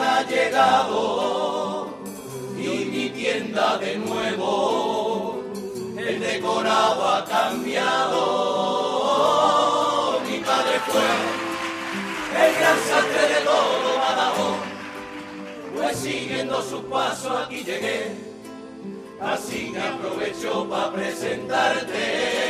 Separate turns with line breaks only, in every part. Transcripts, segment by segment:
Ha llegado y mi tienda de nuevo, el decorado ha cambiado. Mi padre fue el gran sastre de todo Badajoz pues siguiendo sus pasos aquí llegué, así que aprovecho para presentarte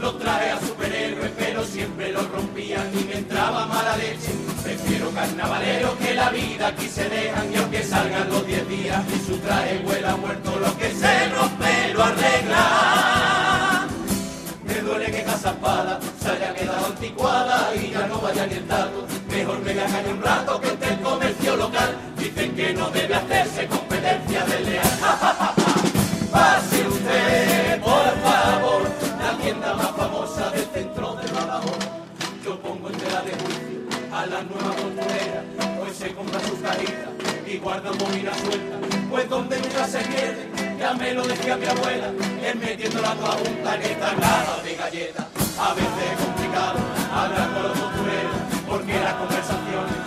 los traje a superhéroes, pero siempre los rompían y me entraba mala leche. Prefiero carnavalero que la vida aquí se dejan y aunque salgan los 10 días y su traje huela muerto, lo que se rompe lo arregla. Me duele que Casa Espada se haya quedado anticuada y ya no vaya ni el dato. Mejor me a un rato que entre el comercio local. Dicen que no debe hacerse competencia de leal. Pase usted, por favor tienda más famosa del centro de Badajoz. Yo pongo en tela de juicio a la nueva costurera, pues se compra sus cajitas y guarda bobina suelta, pues donde nunca se pierde, ya me lo decía mi abuela, es metiendo la toda junta en esta caja de galletas. A veces es complicado hablar con los costureros, porque las conversaciones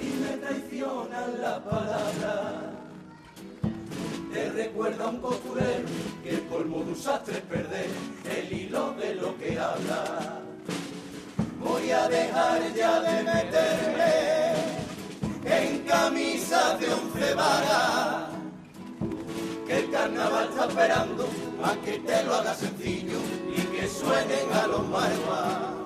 y me traicionan la palabra. Te recuerda un costurero que el colmo de un sastre es perder el hilo de lo que habla. Voy a dejar ya de meterme en camisa de once varas. Que el carnaval está esperando a que te lo haga sencillo y que suenen a los marvas.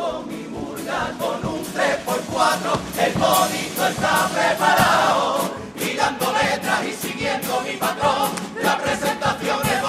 Traigo mi murga con un 3x4, el bonito está preparado, y dando letras y siguiendo mi patrón, la presentación es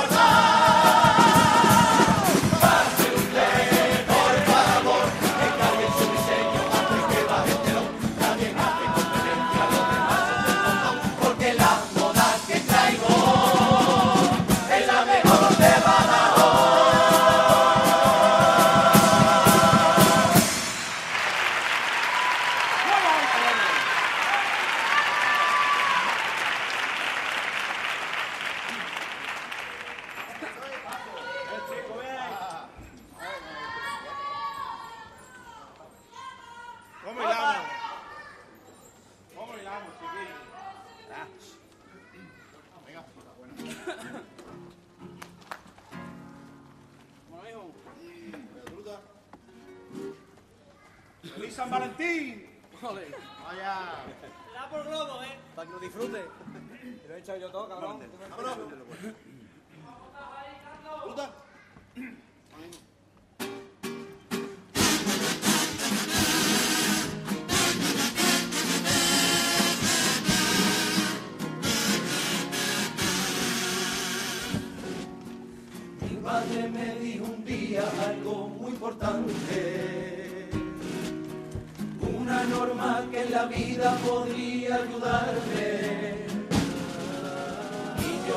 que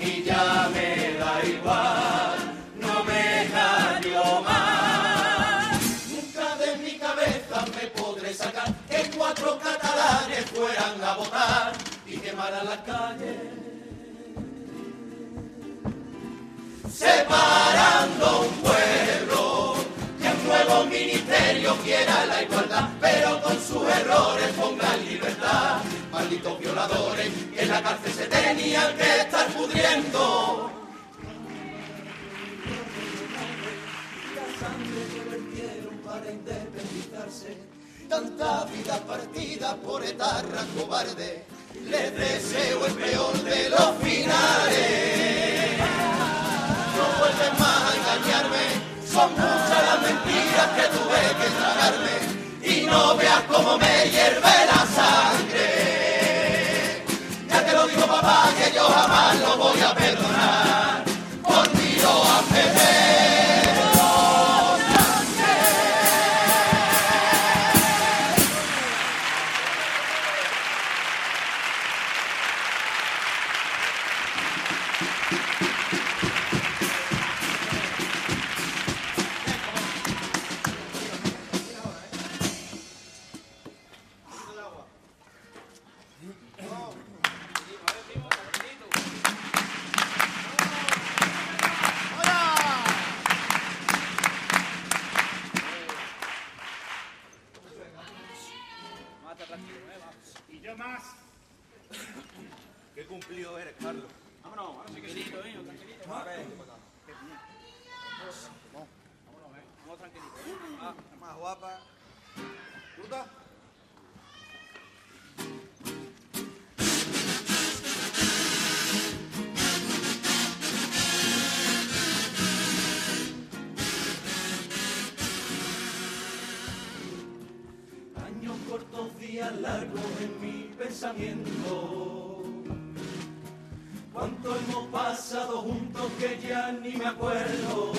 y ya me da igual, no me hallo más. Nunca de mi cabeza me podré sacar que cuatro catalanes fueran a votar y quemaran las calles. Separando un pueblo que un nuevo ministerio quiera la igualdad, pero con sus errores pongan libertad Malditos violadores que en la cárcel se tenían que estar pudriendo. La sangre que vertieron para independizarse, tanta vida partida por etarra cobarde, les deseo el peor de los finales. No vuelves más a engañarme, son muchas las mentiras que tuve que tragarme y no veas cómo me hierve
Y yo más. Qué cumplido eres, Carlos. Vámonos, vámonos, tranquilito. Tranquilito. A ver. Vamos, vámonos, eh. Vamos tranquilito. ¿eh? Ah, más guapa. ¿Fruta?
Largos en mi pensamiento. Cuánto hemos pasado juntos que ya ni me acuerdo.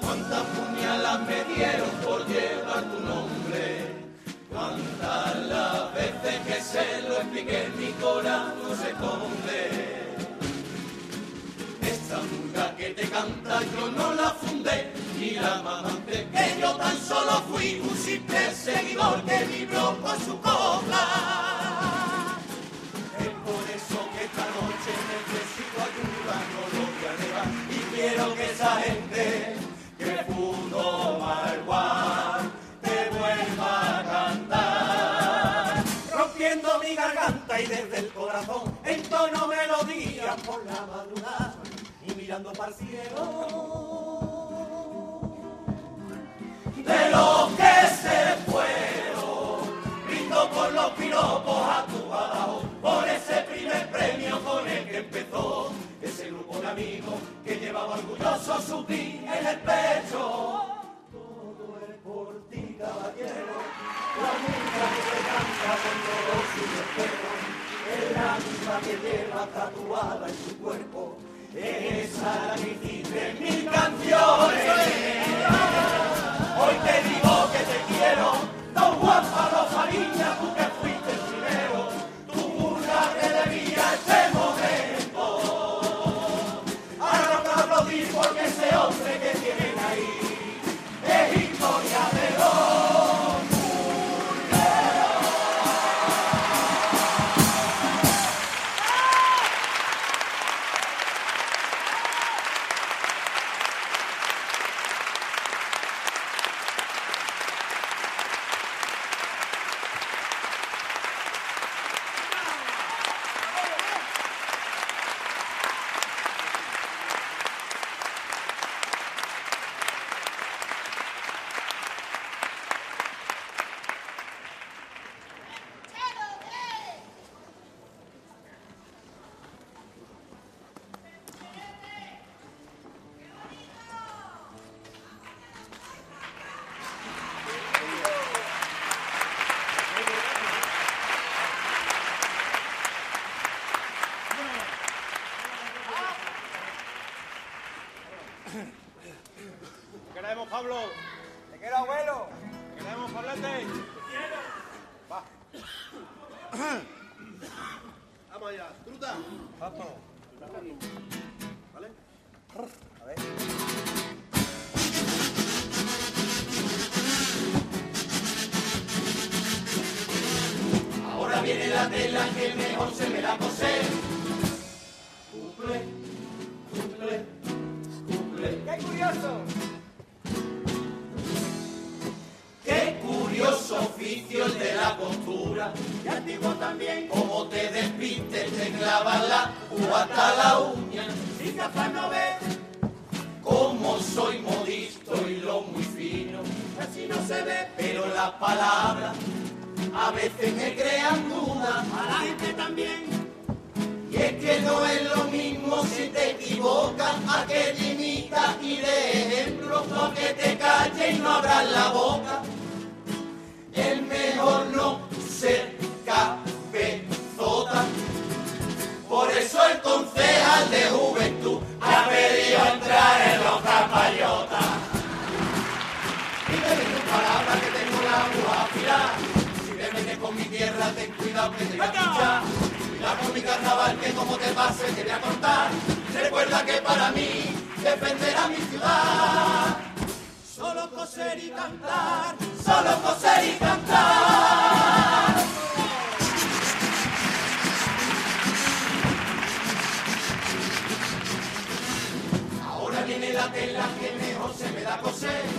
Cuántas puñalas me dieron por llevar tu nombre. Cuántas las veces que se lo expliqué, mi corazón se esconde. Murga que te canta yo no la fundé, ni la mamante, que yo tan solo fui un simple seguidor que vibró con su copla. Es por eso que esta noche necesito ayuda, no lo voy a y quiero que esa gente que pudo malguar te vuelva a cantar. Rompiendo mi garganta y desde el corazón, en tono melodía por la madrugada mirando para el. De los que se fueron, brindo por los piropos a tu por ese primer premio con el que empezó ese grupo de amigos que llevaba orgulloso su ti en el pecho. Todo es por ti, caballero, la música que te canta con todo su respeto, es la misma que lleva tatuada en su cuerpo, esa la que mil canciones. Hoy te digo que te quiero,
queremos, Pablo? ¿Te quiero, abuelo? ¿Te queremos, Pablete? Va. Vamos allá. Truta. Vamos. ¿Vale? A ver.
la tela que mejor se me da coser. Cumple, cumple, cumple.
¡Qué curioso!
Curioso oficio el de la costura. Y antiguo también, como te despistes, te clavan la u hasta la uña. Si capaz no ves como soy modisto y lo muy fino, casi no se ve, pero las palabras a veces me crean dudas, a la gente también. Y es que no es lo mismo si te equivocas a que te imitas y de ejemplo a que te calles y no abras la boca. Tierra, ten cuidado que te voy a pinchar. Cuidado con mi carnaval que como te pase te voy a contar. Recuerda que para mí defender a mi ciudad. Solo coser y cantar, solo coser y cantar. Ahora viene la tela que mejor se me da coser.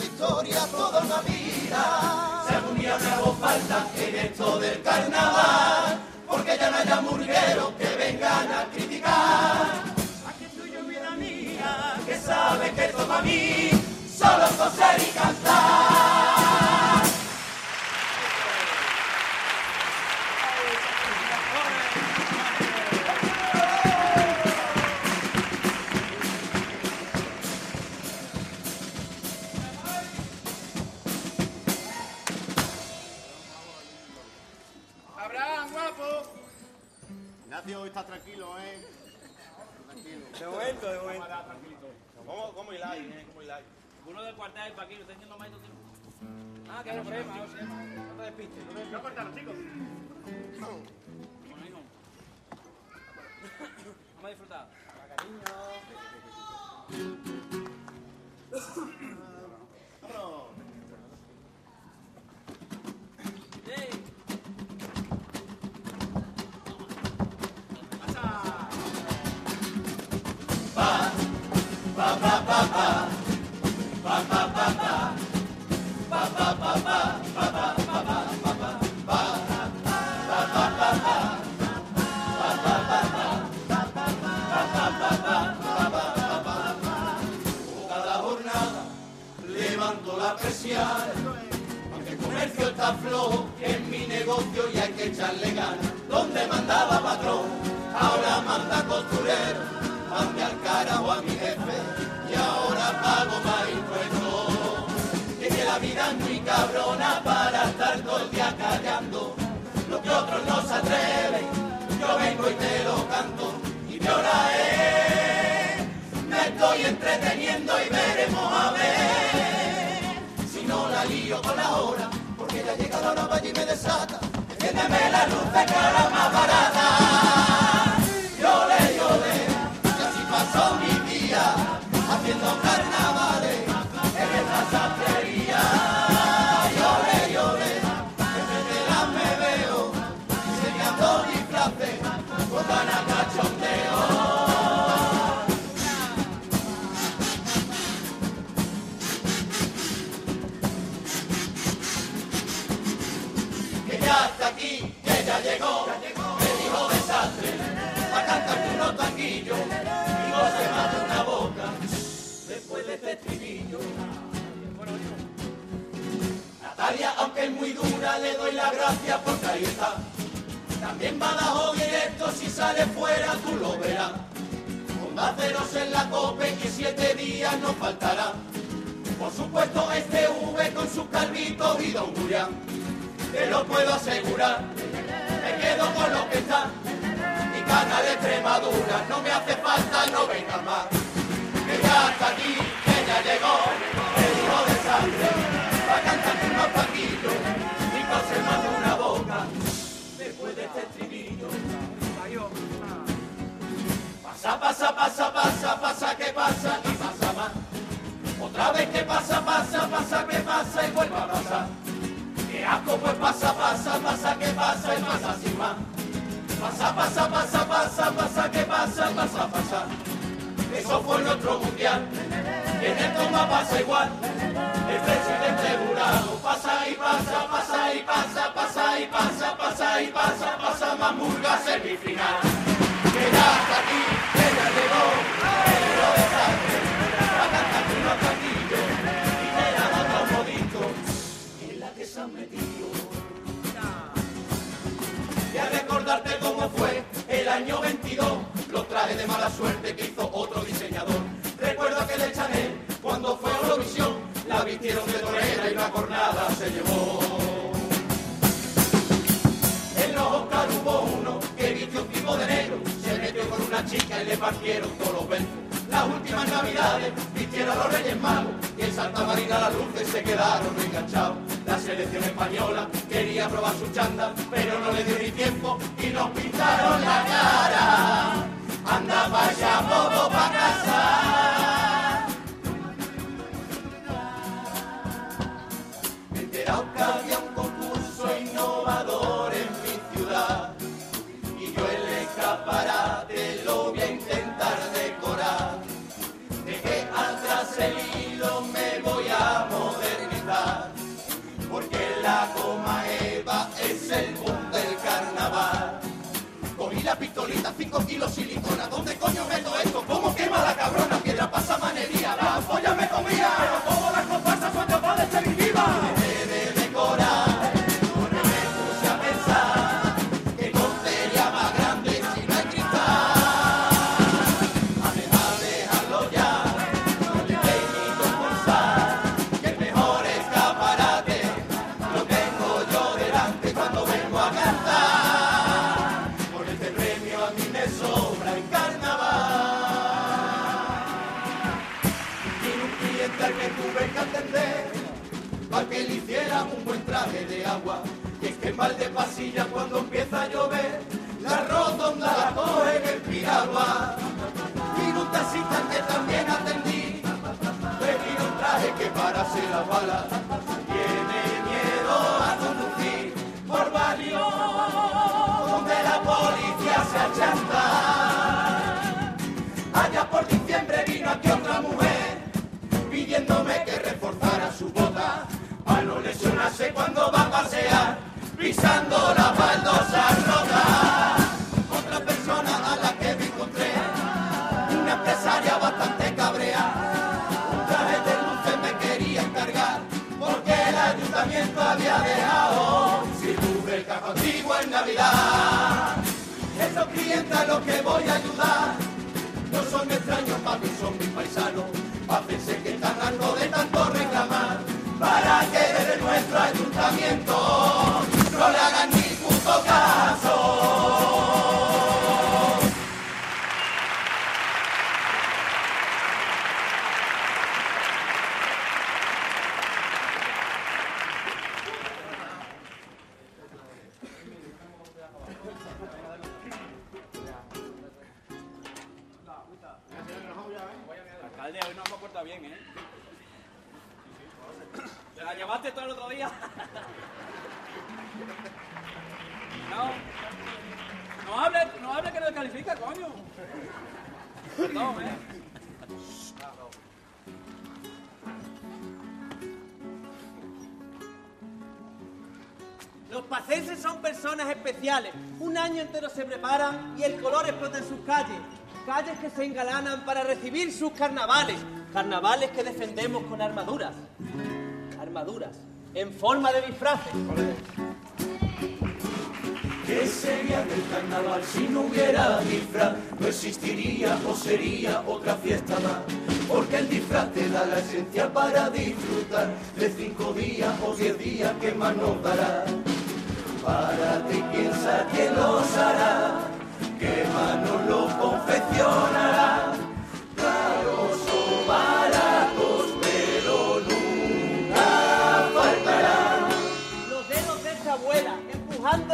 Historias toda una vida.
Si algún día me hago falta en esto del carnaval, porque ya no haya murgueros que vengan a criticar. Aquí estoy yo, vida mía, que sabe que esto para mí solo coser y cantar.
Está tranquilo, ¿eh? Tranquilo.
De momento, de momento.
¿Cómo, cómo hiláis, eh? ¿Cómo hiláis?
Uno del cuartel para aquí, lo está diciendo más tiempo.
Ah, que no problema, no sé. No te despistes. No te despistes.
cortaron, chicos?
Bueno, hijo. Vamos a disfrutar.
Vámonos.
Persiana, aunque el comercio está flojo, es mi negocio y hay que echarle ganas. Donde mandaba patrón, ahora manda costurero, mande al carajo a mi jefe y ahora pago más impuestos. Es que la vida es muy cabrona para estar todo el día callando, lo que otros no se atreven, yo vengo y te lo canto. Y mi hora es me estoy entreteniendo y veremos a ver con la hora, porque ya llega la hora y me desata. Enciéndeme la luz de cara más barata. Dura, le doy la gracia porque ahí está. También Badajoz directo, si sale fuera tú lo verás. Onda ceros en la cope y siete días nos faltará. Por supuesto este V con sus calvitos y Don Julián. Te lo puedo asegurar, me quedo con lo que está. Mi cana de Extremadura, no me hace falta, no venga más. Que ya está aquí, que ya llegó, el hijo de sangre. Pasa, pasa, pasa, pasa, que pasa y pasa más. Otra vez que pasa, pasa, pasa, que pasa y vuelve a pasar. Que asco, pues pasa, pasa, pasa, que pasa y pasa sin más. Pasa, pasa, pasa, pasa, pasa, que pasa, pasa, pasa. Eso fue nuestro mundial. En el toma pasa igual. El presidente jurado pasa y pasa, pasa y pasa, pasa y pasa, pasa y pasa, pasa más murga semifinal. Aquí, y a recordarte cómo fue el año 22, los trajes de mala suerte que hizo otro diseñador. Recuerdo que de Chanel, cuando fue a Eurovisión, la vistieron de torera le partieron todos los besos. Las últimas navidades vistieron a los Reyes Magos y en Santa Marina las luces se quedaron enganchados. La selección española quería probar su chanda, pero no le dio ni tiempo y nos pintaron la cara. Anda allá, bobo pa' casa. Escaparate lo voy a intentar decorar. Dejé atrás el hilo, me voy a modernizar, porque la coma Eva es el boom del carnaval. Cogí la pistolita, 5 kilos silicona, ¿dónde coño meto esto? ¿Cómo quema la cabrona? Piedra pasa manería, la polla me comía, pero todas las comparsas son capaces de vivas. Y es que en Valdepasilla cuando empieza a llover, la rotonda la coge en el piragua. Vino un taxista que también atendí, me vino un traje que parase la bala. Tiene miedo a conducir por barrio donde la policía se achanta. No lesionarse cuando va a pasear pisando la baldosa rota. Otra persona a la que me encontré, una empresaria bastante cabrea, un traje de luces me quería encargar porque el ayuntamiento había dejado sin luz el cajo antiguo en Navidad. Esos clientes a los que voy a ayudar no son extraños para mí, son mis paisanos. Pápense que están hartos de tanto reclamar para que desde nuestro ayuntamiento no le hagan ni puto caso.
Alcalde, hoy no hemos portado bien, ¿eh? ¿Te la llevaste todo el otro día? No. No hable, no hable que no descalifica, coño. Perdón, ¿eh?
Los pacenses son personas especiales. Un año entero se preparan y el color explota en sus calles. Calles que se engalanan para recibir sus carnavales. Carnavales que defendemos con armaduras. En forma de disfraces.
¿Qué sería del carnaval si no hubiera disfraz? No existiría o sería otra fiesta más. Porque el disfraz te da la esencia para disfrutar de cinco días o diez días que más nos dará. Para ti piensa que los hará, que más nos lo confeccionará.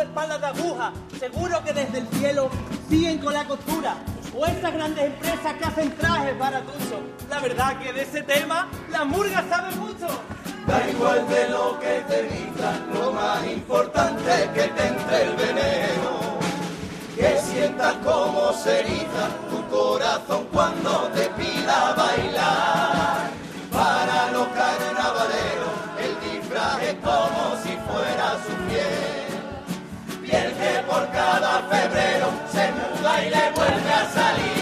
Espaldas de aguja, seguro que desde el cielo siguen con la costura. O esas grandes empresas que hacen trajes baratuchos. La verdad que de ese tema, la murga sabe mucho.
Da igual de lo que te digan, lo más importante es que te entre el veneno. Que sientas como se eriza tu corazón sombrero, se muda y le vuelve a salir.